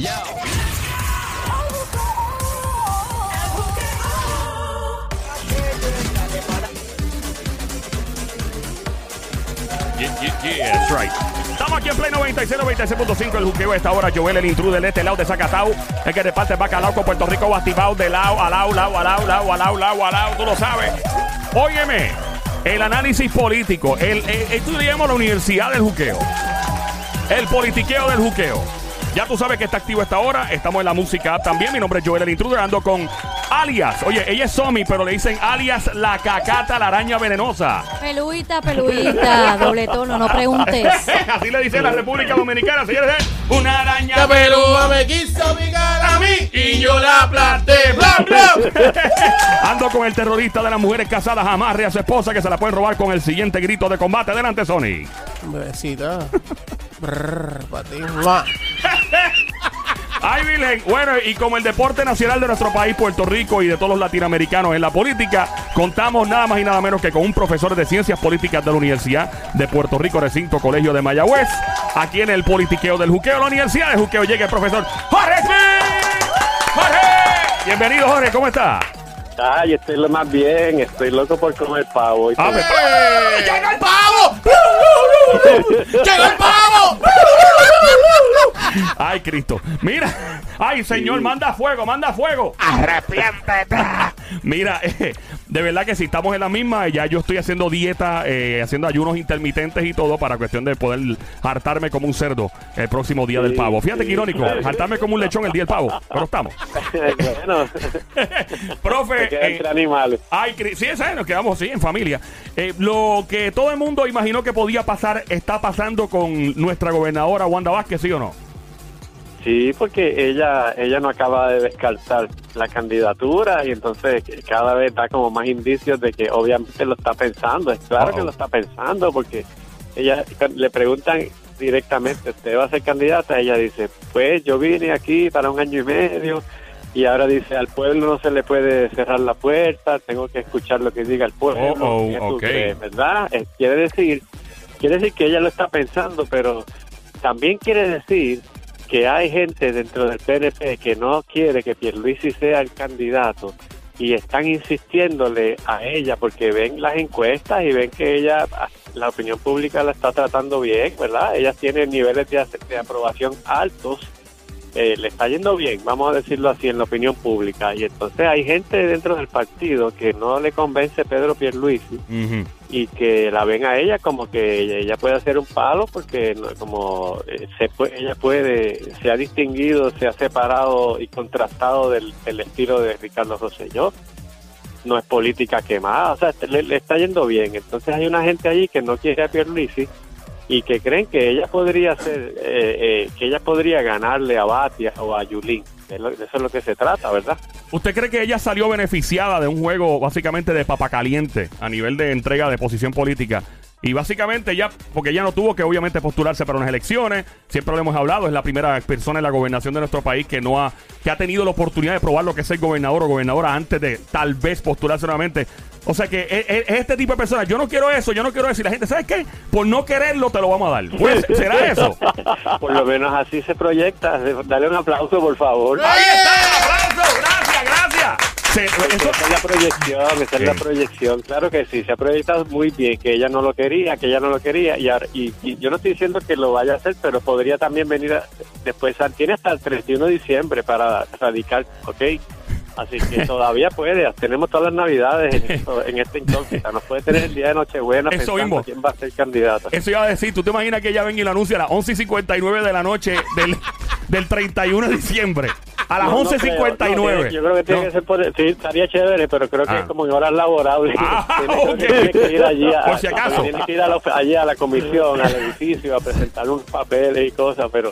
Yeah, yeah, yeah, that's right. Estamos aquí en Play 96, 96.5, el juqueo. Esta hora, Joel, el intruder de este lado de Zacatau. El que reparte bacalao con Puerto Rico, activado de lado a lado, lado a lado, lado a lado, lado a lado. Tú lo sabes. Óyeme, el análisis político. El, llamo la universidad del juqueo. El politiqueo del juqueo. Ya tú sabes que está activo esta hora. Estamos en la música también. Mi nombre es Joel, el intruder. Ando con alias. Oye, ella es Somi, pero le dicen alias la cacata, la araña venenosa. Peluita, peluita, doble tono, no preguntes. Así le dice la República Dominicana, señores. ¿eh? Una araña La pelúa me quiso picar a mí y yo la aplasté. ¡Bla, bla! Ando con el terrorista de las mujeres casadas, amarre a su esposa que se la pueden robar con el siguiente grito de combate. Adelante, Sony. Bebecita. Pa' ti. Mua. Ay, Virgen. Bueno, y como el deporte nacional de nuestro país, Puerto Rico, y de todos los latinoamericanos en la política, contamos nada más y nada menos que con un profesor de ciencias políticas de la Universidad de Puerto Rico, recinto Colegio de Mayagüez. Aquí en el politiqueo del juqueo, la Universidad de Juqueo, llega el profesor Jorge Smith. ¡Jorge! Bienvenido, Jorge, ¿cómo está? Ay, estoy lo más bien, estoy loco por comer pavo. y Ah, pues, ¡Llegó el pavo! ¡Llegó el pavo! Ay, Cristo. Mira. Ay, Señor, manda fuego, manda fuego. ¡Arrepiéntete! Mira, eh, de verdad que si estamos en la misma, ya yo estoy haciendo dieta, eh, haciendo ayunos intermitentes y todo para cuestión de poder hartarme como un cerdo el próximo día del pavo. Fíjate sí. que irónico, hartarme como un lechón el día del pavo, pero estamos. bueno, Profe, eh, entre animales. Ay, sí, nos quedamos sí, en familia. Eh, lo que todo el mundo imaginó que podía pasar está pasando con nuestra gobernadora Wanda Vázquez, ¿sí o no? Sí, porque ella ella no acaba de descartar la candidatura y entonces cada vez da como más indicios de que obviamente lo está pensando. Es claro que lo está pensando porque ella le preguntan directamente, ¿usted va a ser candidata? Ella dice, pues yo vine aquí para un año y medio y ahora dice, al pueblo no se le puede cerrar la puerta, tengo que escuchar lo que diga el pueblo. Uh-oh, ¿Qué tú ok. crees, ¿Verdad? Eh, quiere decir, quiere decir que ella lo está pensando, pero también quiere decir que hay gente dentro del PNP que no quiere que Pierluisi sea el candidato y están insistiéndole a ella porque ven las encuestas y ven que ella, la opinión pública la está tratando bien, ¿verdad? Ella tiene niveles de, de aprobación altos, eh, le está yendo bien, vamos a decirlo así, en la opinión pública. Y entonces hay gente dentro del partido que no le convence Pedro Pierluisi Ujú. y que la ven a ella como que ella, puede hacer un palo porque no- como eh, se pue- ella puede se ha distinguido se ha separado y contrastado del, del estilo de Ricardo Rosselló no es política quemada o sea le, le está yendo bien entonces hay una gente allí que no quiere a Pierluisi y que creen que ella podría ser eh, eh, que ella podría ganarle a Batia o a Yulín eso es lo que se trata verdad ¿Usted cree que ella salió beneficiada de un juego básicamente de papa caliente a nivel de entrega de posición política? Y básicamente ya, porque ella no tuvo que obviamente postularse para unas elecciones, siempre lo hemos hablado, es la primera persona en la gobernación de nuestro país que no ha, que ha tenido la oportunidad de probar lo que es ser gobernador o gobernadora antes de tal vez postularse nuevamente. O sea que es, es- es este tipo de personas, yo no quiero eso, yo no quiero eso, y la gente, ¿sabes qué? Por no quererlo te lo vamos a dar. Pues, ¿Será eso? por lo menos así se proyecta dale un aplauso por favor Ahí está, aplauso, gracias, gracias. Se- eso- Esa es la proyección, esa es la proyección. Claro que sí, se ha proyectado muy bien, que ella no lo quería, que ella no lo quería. Y, ahora- y, y yo no estoy diciendo que lo vaya a hacer, pero podría también venir a- después. Tiene hasta el 31 de diciembre para radicar, ¿ok? Así que todavía puede. Tenemos todas las navidades en, esto- en esta incógnita. Nos puede tener el día de Nochebuena Eso pensando mismo. quién va a ser candidato. Eso iba a decir, tú te imaginas que ella venga y lo anuncia a las 11 y 59 de la noche del, del 31 de diciembre. A las No, no 11 y creo. 59. No, yo creo que tiene No. que ser por... Sí, estaría chévere, pero creo que Ah. es como en horas laborables. Ah, tiene que ir allí a, Por si acaso. Tiene que ir a la, allí a la comisión, al edificio, a presentar unos papeles y cosas, pero...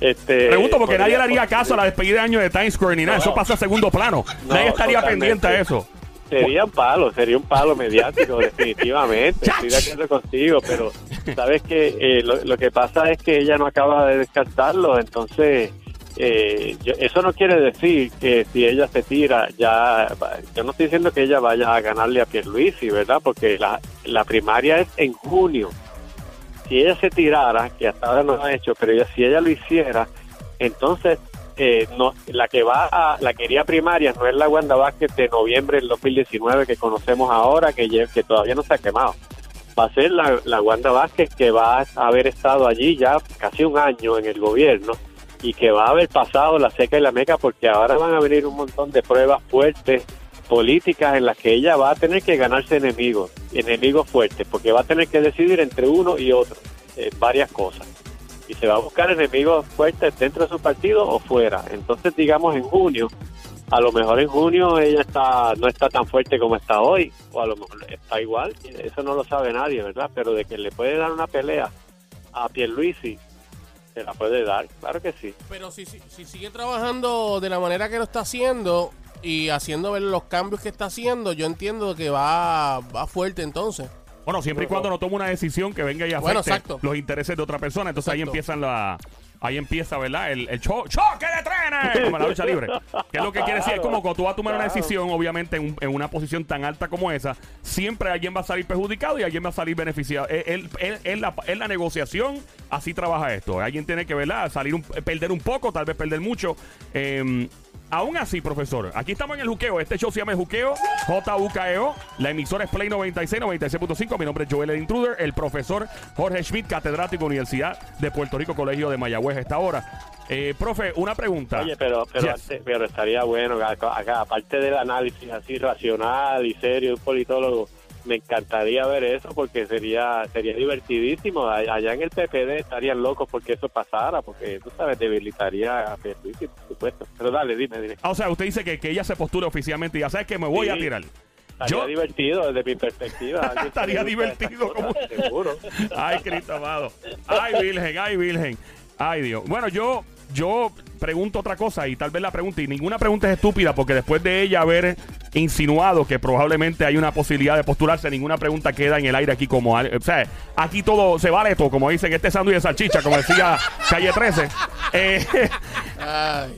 Este, Pregunto porque nadie le haría caso a la despedida de año de Times Square ni nada. Eso pasa a segundo plano. No, nadie estaría pendiente a eso. Sería un palo, sería un palo mediático, definitivamente. Estoy de acuerdo contigo, pero sabes que eh, lo, lo que pasa es que ella no acaba de descartarlo, entonces eh, yo- eso no quiere decir que si ella se tira, ya. Yo no estoy diciendo que ella vaya a ganarle a Pierluisi, ¿verdad? Porque la, la primaria es en junio. Si ella se tirara, que hasta ahora no lo ha hecho, pero si ella lo hiciera, Entonces, eh, no, la que va a la quería primaria no es la Wanda Vázquez de noviembre del 2019 que conocemos ahora, que todavía no se ha quemado. Va a ser la, la Wanda Vázquez que va a haber estado allí ya casi un año en el gobierno y que va a haber pasado la seca y la meca porque ahora van a venir un montón de pruebas fuertes políticas en las que ella va a tener que ganarse enemigos, enemigos fuertes, porque va a tener que decidir entre uno y otro, varias cosas. Y se va a buscar enemigos fuertes dentro de su partido o fuera. Entonces, digamos, en junio, a lo mejor en junio ella está no está tan fuerte como está hoy, o a lo mejor está igual, eso no lo sabe nadie, ¿verdad? Pero de que le puede dar una pelea a Pierluisi, se la puede dar, claro que sí. Pero si, si, si sigue trabajando de la manera que lo está haciendo y haciendo ver los cambios que está haciendo, yo entiendo que va, va fuerte entonces. Bueno, siempre y cuando no tome una decisión que venga y afecte Bueno, exacto. los intereses de otra persona. Entonces ahí empiezan la... Ahí empieza, ¿verdad? El, el cho- choque de trenes, como la lucha libre. Que es lo que quiere decir, es como cuando tú vas a tomar una decisión, obviamente, en, un- en una posición tan alta como esa, siempre alguien va a salir perjudicado y alguien va a salir beneficiado. Es el- el- la, es la negociación, así trabaja esto. Alguien tiene que, ¿verdad? Salir un- perder un poco, tal vez perder mucho. Eh, Aún así, profesor, aquí estamos en el juqueo. Este show se llama El Juqueo, J-U-K-E-O. La emisora es Play 96, 96.5. Mi nombre es Joel el Intruder. El profesor Jorge Schmidt, catedrático Universidad de Puerto Rico, Colegio de Mayagüez, a esta hora. Eh, profe, una pregunta. Oye, pero pero, Yes. antes- pero estaría bueno, acá, aparte del análisis así racional y serio un politólogo, me encantaría ver eso porque sería sería divertidísimo. Allá en el PPD estarían locos porque eso pasara, porque tú sabes, debilitaría a Pierluisi, por supuesto. Pero dale, dime, dime. Ah, o sea, usted dice que, que ella se postule oficialmente y ya sabes que me voy Sí. a tirar. Estaría Yo- divertido desde mi perspectiva. Estaría divertido, como- Seguro. Ay, Cristo amado. Ay, Virgen, ay, Virgen. Ay, Dios. Bueno, yo, yo pregunto otra cosa y tal vez la pregunta, y ninguna pregunta es estúpida porque después de ella haber insinuado que probablemente hay una posibilidad de postularse, ninguna pregunta queda en el aire aquí como... O sea, aquí todo se vale todo, como dicen, este sándwich de salchicha, como decía Calle 13. Eh.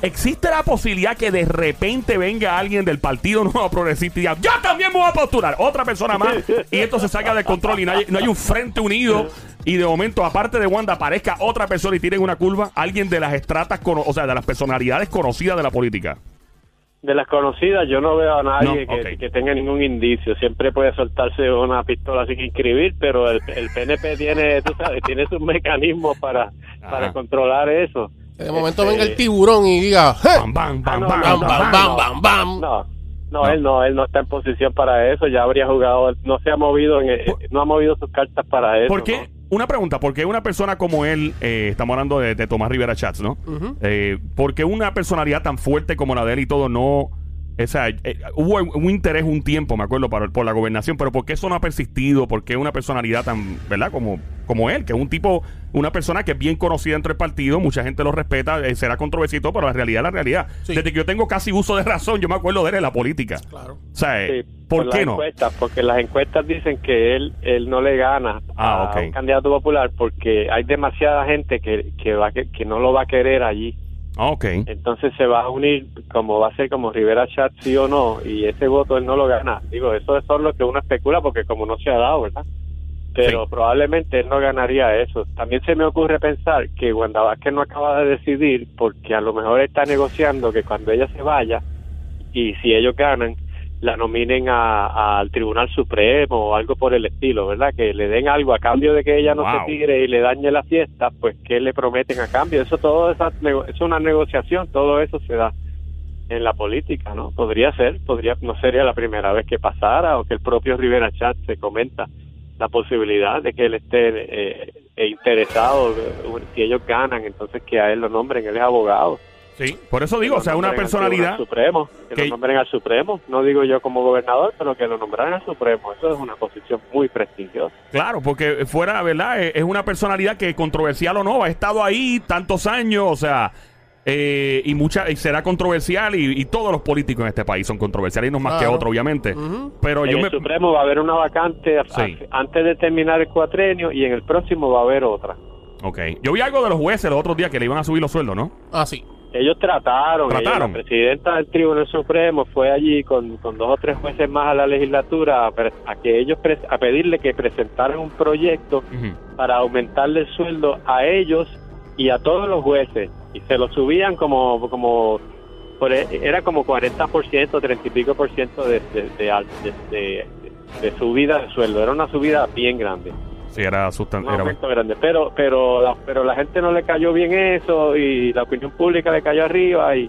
¿Existe la posibilidad que de repente venga alguien del Partido Nuevo Progresista y diga, yo también me voy a postular, otra persona más, y esto se salga de control y no hay, no hay un frente unido y de momento, aparte de Wanda, aparezca otra persona y tiren una curva, alguien de las estratas, cono- o sea, de las personalidades conocidas de la política? De las conocidas, yo no veo a nadie No, que, que tenga ningún indicio. Siempre puede soltarse una pistola sin inscribir, pero el, el PNP tiene, tú sabes, tiene sus mecanismos para, para controlar eso. De momento Este, venga el tiburón y diga. Bam, bam, bam, Ah, no, bam, bam, no, bam, bam. bam, no. No, no, él no, él no está en posición para eso. Ya habría jugado, no se ha movido, en, no ha movido sus cartas para eso. ¿Por qué? ¿no? Una pregunta, ¿por qué una persona como él, eh, estamos hablando de, de Tomás Rivera Chats, ¿no? Eh, ¿Por qué una personalidad tan fuerte como la de él y todo no... O sea, eh, hubo un interés un tiempo, me acuerdo, para, por la gobernación, pero ¿por qué eso no ha persistido? ¿Por qué una personalidad tan, ¿verdad? Como, como él, que es un tipo, una persona que es bien conocida entre el partido, mucha gente lo respeta, eh, será todo, pero la realidad es la realidad. Sí. Desde que yo tengo casi uso de razón, yo me acuerdo de él en la política. Claro. O sea, eh, Sí, ¿por las qué no? Encuestas, porque las encuestas dicen que él él no le gana Ah, a un candidato popular porque hay demasiada gente que que va a que, que no lo va a querer allí. Ah, Ok. Entonces se va a unir como va a ser como Rivera Chat sí o no y ese voto él no lo gana. Digo, eso es solo lo que uno especula porque como no se ha dado, ¿verdad? Pero Sí. probablemente él no ganaría eso. También se me ocurre pensar que Wanda Vázquez no acaba de decidir porque a lo mejor está negociando que cuando ella se vaya y si ellos ganan la nominen a- al Tribunal Supremo o algo por el estilo, ¿verdad? Que le den algo a cambio de que ella no Wow. se tire y le dañe la fiesta, pues ¿qué le prometen a cambio? Eso todo esa es una negociación, todo eso se da en la política, ¿no? Podría ser, podría no sería la primera vez que pasara o que el propio Rivera Chat se comenta la posibilidad de que él esté eh, eh, interesado, eh, si ellos ganan, entonces que a él lo nombren, él es abogado. Sí. Por eso digo, o sea, lo una nombren al personalidad... Supremo, que, que- lo nombren al Supremo, no digo yo como gobernador, pero que lo nombraran al Supremo, eso es una posición muy prestigiosa. Claro, porque fuera, ¿verdad? Eh, Es una personalidad que controversial o no, ha estado ahí tantos años, o sea, eh, y mucha y será controversial y, y todos los políticos en este país son controversiales y no más que otros, obviamente. Pero en yo el me Supremo va a haber una vacante a- Sí. a- antes de terminar el cuatrenio y en el próximo va a haber otra. Ok. Yo vi algo de los jueces los otros días que le iban a subir los sueldos, ¿no? Ah, sí. Ellos trataron, la presidenta del Tribunal Supremo fue allí con, con dos o tres jueces más a la legislatura a, que ellos a pedirle que presentaran un proyecto para aumentarle el sueldo a ellos y a todos los jueces. y se lo subían como como por- e, era como 40%, 30 y pico por ciento de, de- de- de subida de sueldo. Era una subida bien grande, Sí, era un sustancial. aumento grande. Pero pero la, pero la gente no le cayó bien eso y la opinión pública le cayó arriba y,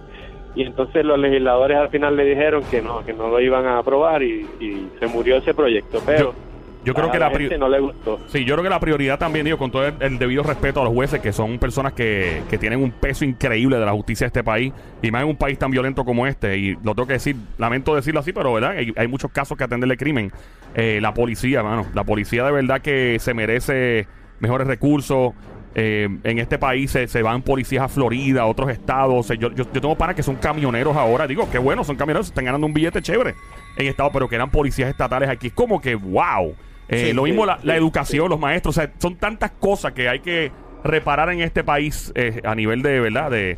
y entonces los legisladores al final le dijeron que no, que no lo iban a aprobar y, y se murió ese proyecto. Pero Yo creo a que la la, pri- gente no le gustó. Sí, yo creo que la prioridad también, digo, con todo el, el debido respeto a los jueces, que son personas que, que tienen un peso increíble de la justicia de este país, y más en un país tan violento como este, y lo tengo que decir, lamento decirlo así, pero verdad, hay, hay muchos casos que atenderle crimen. Eh, la policía, mano, la policía de verdad que se merece mejores recursos. Eh, en este país se, se van policías a Florida, a otros estados. Yo, yo, yo tengo panas que son camioneros ahora. Digo, qué bueno, son camioneros, están ganando un billete chévere en estado, pero que eran policías estatales aquí. Es como que, wow. Eh, Sí, lo mismo sí, la, la sí, educación, los maestros, o sea, son tantas cosas que hay que reparar en este país eh, a nivel de, ¿verdad? De,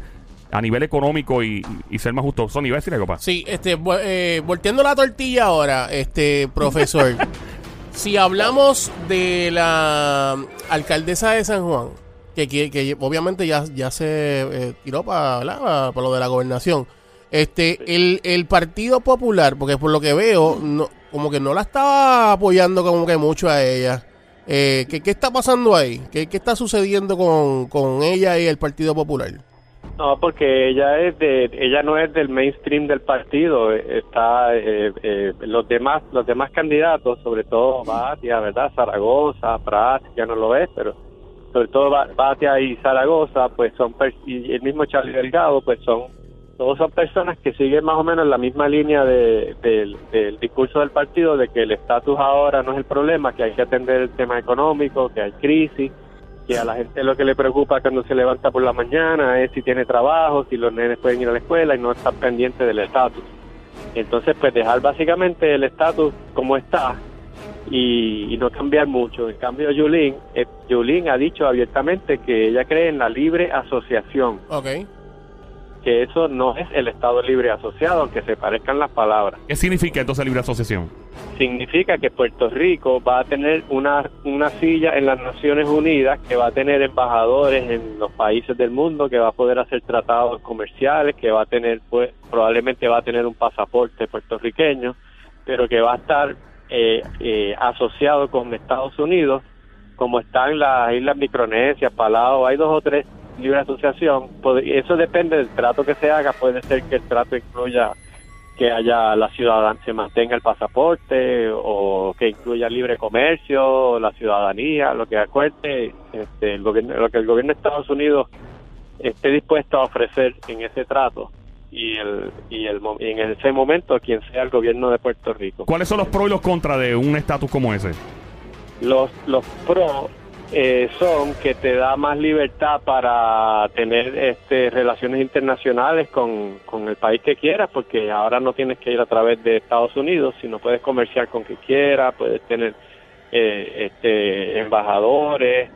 a nivel económico y, y ser más justo. Sony, ¿iba a decir algo, pa? Sí, este, eh, volteando la tortilla ahora, este, profesor. si hablamos de la alcaldesa de San Juan, que, que, que obviamente ya, ya se eh, tiró para lo de la gobernación. Este, el, el Partido Popular, porque por lo que veo, no, como que no la estaba apoyando como que mucho a ella. Eh, ¿qué, qué está pasando ahí? ¿Qué, qué está sucediendo con, con ella y el Partido Popular? No, porque ella es de, ella no es del mainstream del partido. eh, Está eh, eh, los demás, los demás candidatos, sobre todo Batia, verdad, Zaragoza, Prat, ya no lo es, pero sobre todo Ba- Batia y Zaragoza, pues son y el mismo Charlie Delgado, pues son todos son personas que siguen más o menos la misma línea de- del, discurso del partido de que el estatus ahora no es el problema, que hay que atender el tema económico, que hay crisis, que a la gente lo que le preocupa cuando se levanta por la mañana es si tiene trabajo, si los nenes pueden ir a la escuela y no estar pendiente del estatus. Entonces, pues dejar básicamente el estatus como está y, no cambiar mucho. En cambio, Yulín, eh, ha dicho abiertamente que ella cree en la libre asociación, Ok. Que eso no es el Estado libre asociado, aunque se parezcan las palabras. ¿Qué significa entonces libre asociación? significa que Puerto Rico va a tener una, una silla en las Naciones Unidas, que va a tener embajadores en los países del mundo, que va a poder hacer tratados comerciales, que va a tener, pues, probablemente va a tener un pasaporte puertorriqueño, pero que va a estar eh, eh, asociado con Estados Unidos, como están las Islas Micronesias, Palau, hay dos o tres libre asociación. Pod- Eso depende del trato que se haga, puede ser que el trato incluya que haya la ciudadanía, se mantenga el pasaporte o que incluya libre comercio, la ciudadanía, lo que acuerde este, el gobierno, lo que el gobierno de Estados Unidos esté dispuesto a ofrecer en ese trato y el y el y en ese momento quien sea el gobierno de Puerto Rico. ¿Cuáles son los pros y los contras de un estatus como ese? Los los pros eh, son que te da más libertad para tener este, relaciones internacionales con, con el país que quieras, porque ahora no tienes que ir a través de Estados Unidos, sino puedes comerciar con quien quieras, puedes tener eh, este, embajadores,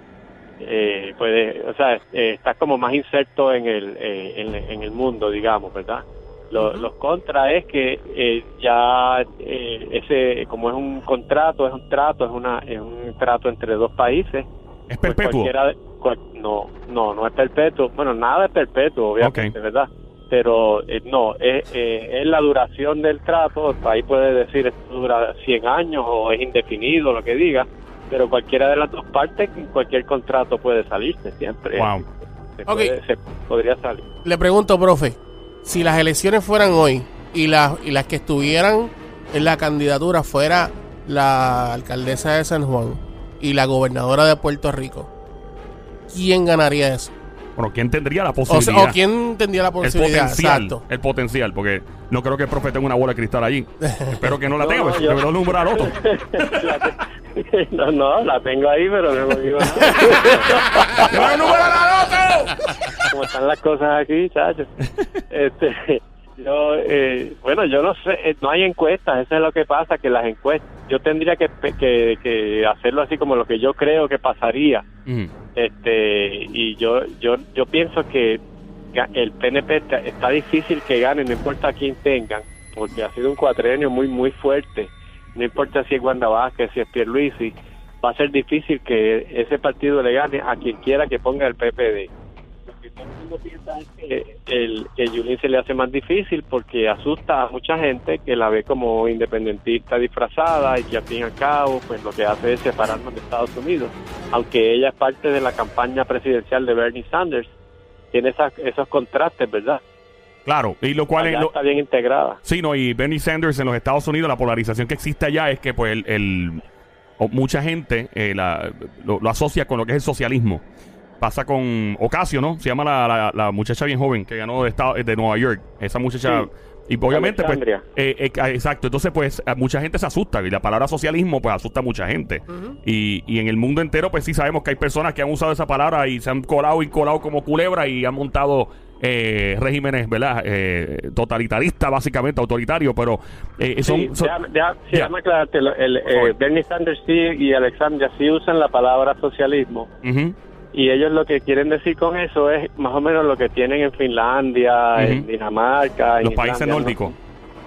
eh, puedes, o sea, eh, estás como más inserto en el, eh, en, en el mundo, digamos, ¿verdad? Lo- Los contras es que eh, ya eh, ese, como es un contrato, es un trato, es una es un trato entre dos países. ¿Es pues perpetuo? cualquiera de- cual- no, no, no es perpetuo. Bueno, nada es perpetuo, obviamente, Ok. ¿verdad? Pero eh, no, es, eh, es la duración del trato. El país puede decir esto dura 100 años o es indefinido, lo que diga. Pero cualquiera de las dos partes, cualquier contrato puede salirse siempre. Wow. Se, puede- se podría salir. Le pregunto, profe, si las elecciones fueran hoy y las, y las que estuvieran en la candidatura fuera la alcaldesa de San Juan y la gobernadora de Puerto Rico, ¿quién ganaría eso? Bueno, ¿quién tendría la O, sea, posibilidad? o quién tendría la el posibilidad? potencial, Exacto. el potencial, porque no creo que el profe tenga una bola de cristal allí. Espero que no la No, tenga, no, porque yo- me el al otro. Te- no, no, la tengo ahí, pero no digo nada. ¡Me el número al otro! Como están las cosas aquí, chacho. Este, yo, eh, bueno, yo no sé, eh, no hay encuestas, eso es lo que pasa, que las encuestas, yo tendría que, que, que hacerlo así como lo que yo creo que pasaría. Este y yo yo yo pienso que el PNP está, está difícil que gane no importa quién tengan porque ha sido un cuatrenio muy muy fuerte. No importa si es Wanda Vázquez si es Pierluisi va a ser difícil que ese partido le gane a quien quiera que ponga el PPD Mundo piensa es que el que Yulín se le hace más difícil porque asusta a mucha gente que la ve como independentista disfrazada y que al fin y al cabo pues lo que hace es separarnos de Estados Unidos. Aunque ella es parte de la campaña presidencial de Bernie Sanders, tiene esas- esos contrastes, ¿verdad? Claro, y lo cual... Es lo- está bien integrada. Sí, no, y Bernie Sanders en los Estados Unidos, la polarización que existe allá es que pues el, el- mucha gente eh, la- lo, lo asocia con lo que es el socialismo. Pasa con Ocasio, ¿no? Se llama la, la- la muchacha bien joven que ganó de, estado, de Nueva York. Esa muchacha... Sí. Y obviamente, pues... Eh, eh, exacto. Entonces, pues, a mucha gente se asusta. Y la palabra socialismo, pues, asusta a mucha gente. y, y en el mundo entero, pues, sí sabemos que hay personas que han usado esa palabra y se han colado y colado como culebra y han montado eh, regímenes, ¿verdad? Eh, totalitaristas, básicamente, autoritarios, pero eh, son... Sí, son- déjame, déjame- sí, Ya. déjame aclararte, el, eh, favor. Bernie Sanders sí y Alexandria sí usan la palabra socialismo. Y ellos lo que quieren decir con eso es más o menos lo que tienen en Finlandia, en. Dinamarca, en Los países Islandia, ¿no? nórdicos.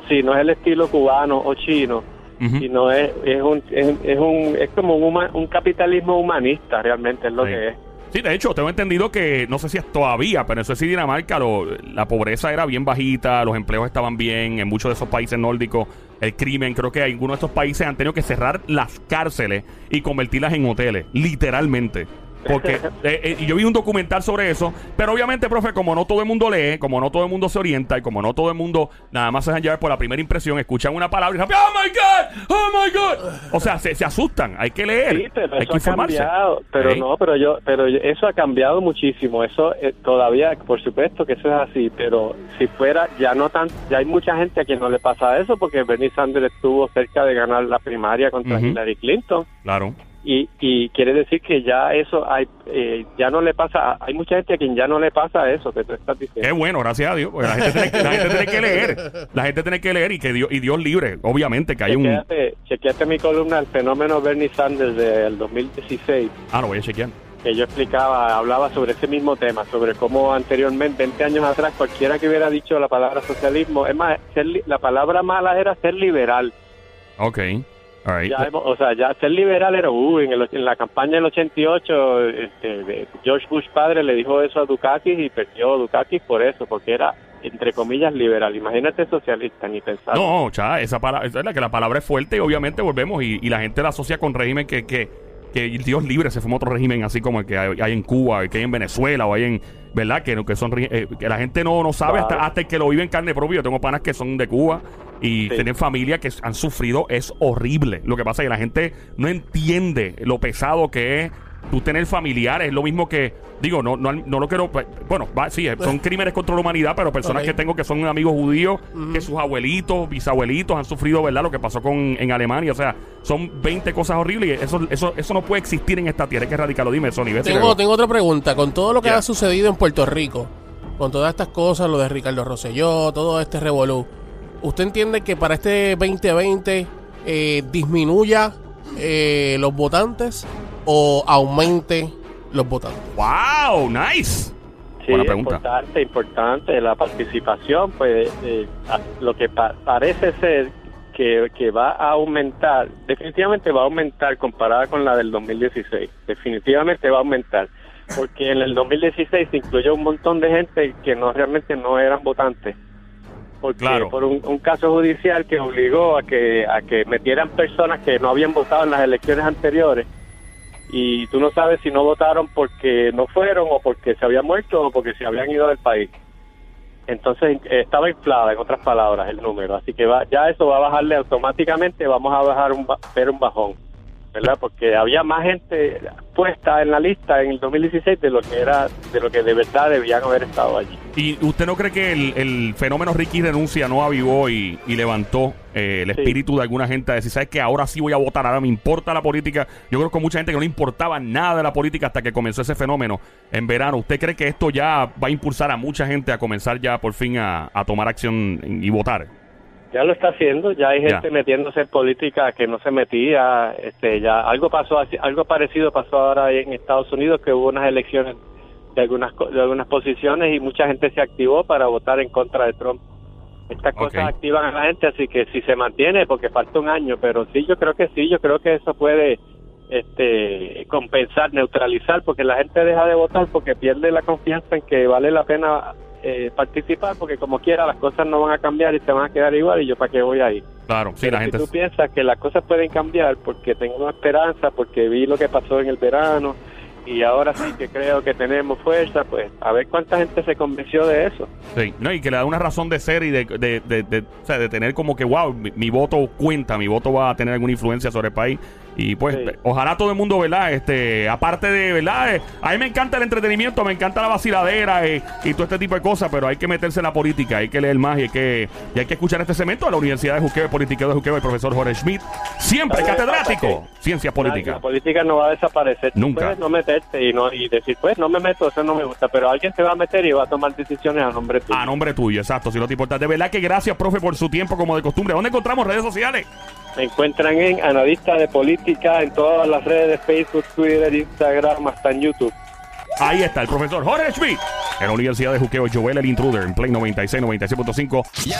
Sí, no es el estilo cubano o chino, Ujú. sino es, es un es, es un es como un, huma- un capitalismo humanista realmente es lo Sí. que es. Sí, de hecho, tengo entendido que, no sé si es todavía, pero eso sí, Dinamarca, lo- la pobreza era bien bajita, los empleos estaban bien, en muchos de esos países nórdicos, el crimen, creo que algunos de estos países han tenido que cerrar las cárceles y convertirlas en hoteles, literalmente. Porque eh, eh, yo vi un documental sobre eso, pero obviamente, profe, como no todo el mundo lee, como no todo el mundo se orienta y como no todo el mundo nada más se dejan llevar por la primera impresión, escuchan una palabra y dicen, ¡Oh my God! ¡Oh my God! O sea, se, se asustan, hay que leer, Sí, pero hay eso que ha cambiado, pero Sí. no, pero yo, pero eso ha cambiado muchísimo. Eso eh, todavía, por supuesto que eso es así, pero si fuera ya no tan, ya hay mucha gente a quien no le pasa eso porque Bernie Sanders estuvo cerca de ganar la primaria contra. Hillary Clinton Claro. Y, y quiere decir que ya eso hay, eh, ya no le pasa, hay mucha gente a quien ya no le pasa eso que tú estás diciendo. bueno, gracias a Dios. porque la gente tiene, que- la gente tiene que leer. La gente tiene que leer y que Dios, y Dios libre. Obviamente que hay un. Chequéate, chequéate mi columna El fenómeno Bernie Sanders del 2016 Ah, lo voy a chequear. que yo explicaba, hablaba sobre ese mismo tema, sobre cómo anteriormente, 20 años atrás, cualquiera que hubiera dicho la palabra socialismo, es más, ser la palabra mala era ser liberal. Ok. Right. Ya hemos- o sea, ya ser liberal era, uh, en, el en la campaña del 88, este, de- George Bush padre le dijo eso a Dukakis y perdió Dukakis por eso, porque era, entre comillas, liberal. Imagínate socialista, ni pensar. No, cha, esa palabra, es que la palabra es fuerte y obviamente volvemos y, y la gente la asocia con régimen que, que, que Dios libre se fue otro régimen así como el que hay, hay en Cuba, el que hay en Venezuela o hay en, ¿verdad? Que, que son eh, que la gente no, no sabe hasta, Claro. hasta el que lo vive en carne propia. Yo tengo panas que son de Cuba y Sí. tienen familia que han sufrido, es horrible. Lo que pasa es que la gente no entiende lo pesado que es tú tener familiares, es lo mismo que, digo, no, no, no lo quiero, pues, bueno, va, sí, son crímenes contra la humanidad, pero personas que tengo que son amigos judíos, que sus abuelitos, bisabuelitos han sufrido, ¿verdad? Lo que pasó con en Alemania, o sea, son 20 cosas horribles y eso, eso, eso no puede existir en esta tierra, hay que erradicarlo. Dime, Sony, Tengo, tengo otra pregunta. Con todo lo que ha sucedido en Puerto Rico, con todas estas cosas, lo de Ricardo Rosselló, todo este revolú, ¿usted entiende que para este 2020 eh, disminuya eh, los votantes o aumente los votantes? ¡Wow! ¡Nice! Sí, Buena pregunta. importante, importante la participación, pues eh, a- lo que pa- parece ser que, que va a aumentar, definitivamente va a aumentar comparada con la del 2016, definitivamente va a aumentar, porque en el 2016 se incluyó un montón de gente que no realmente no eran votantes, porque Claro. por un, un caso judicial que obligó a que a que metieran personas que no habían votado en las elecciones anteriores y tú no sabes si no votaron porque no fueron o porque se habían muerto o porque se habían ido del país. Entonces eh, estaba inflada, en otras palabras, el número. Así que va, ya eso va a bajarle automáticamente, vamos a bajar un, ver un bajón, ¿verdad? Porque había más gente puesta en la lista en el 2016 de lo que era, de lo que de verdad debían haber estado allí. ¿Y usted no cree que el, el fenómeno Ricky renuncia no avivó y, y levantó eh, el Sí. espíritu de alguna gente a decir, ¿sabes que Ahora sí voy a votar, ahora me importa la política. Yo creo que mucha gente que no le importaba nada de la política hasta que comenzó ese fenómeno en verano. ¿Usted cree que esto ya va a impulsar a mucha gente a comenzar ya por fin a, a tomar acción y votar? Ya lo está haciendo, ya hay gente Ya. metiéndose en política que no se metía, este, ya algo pasó, algo parecido pasó ahora en Estados Unidos que hubo unas elecciones de algunas de algunas posiciones y mucha gente se activó para votar en contra de Trump. Estas cosas activan a la gente, así que si se mantiene, porque falta un año, pero sí, yo creo que sí, yo creo que eso puede este compensar, neutralizar, porque la gente deja de votar porque pierde la confianza en que vale la pena eh, participar, porque como quiera las cosas no van a cambiar y se van a quedar igual y yo para qué voy ahí. Claro, sí, Pero la si gente. tú piensas que las cosas pueden cambiar porque tengo esperanza, porque vi lo que pasó en el verano y ahora sí que creo que tenemos fuerza, pues a ver cuánta gente se convenció de eso. Sí, no, y que le da una razón de ser y de, de, de, de- o sea, de tener como que, wow, mi, mi voto cuenta, mi voto va a tener alguna influencia sobre el país. Y pues, Sí. ojalá todo el mundo, ¿verdad? Este, aparte de, ¿verdad? Eh, a mí me encanta el entretenimiento, me encanta la vaciladera eh, y todo este tipo de cosas, pero hay que meterse en la política, hay que leer más y hay que, y hay que escuchar este segmento de la Universidad de Juqueo, Politiqueo de Juqueo, el profesor Jorge Schmidt, siempre catedrático, Pasa ciencia La política. no va a desaparecer. Nunca. puedes no meterte y, no, y decir, pues no me meto, eso no me gusta, pero alguien se va a meter y va a tomar decisiones a nombre tuyo. A nombre tuyo, exacto, si no te importa. De verdad que gracias, profe, por su tiempo como de costumbre. ¿Dónde encontramos redes sociales? Me encuentran en Analista de Política en todas las redes de Facebook, Twitter, Instagram, hasta en YouTube. Ahí está el profesor Jorge Schmidt en la Universidad de Juqueo, Joel el Intruder en Play 96, 96.5. Yo.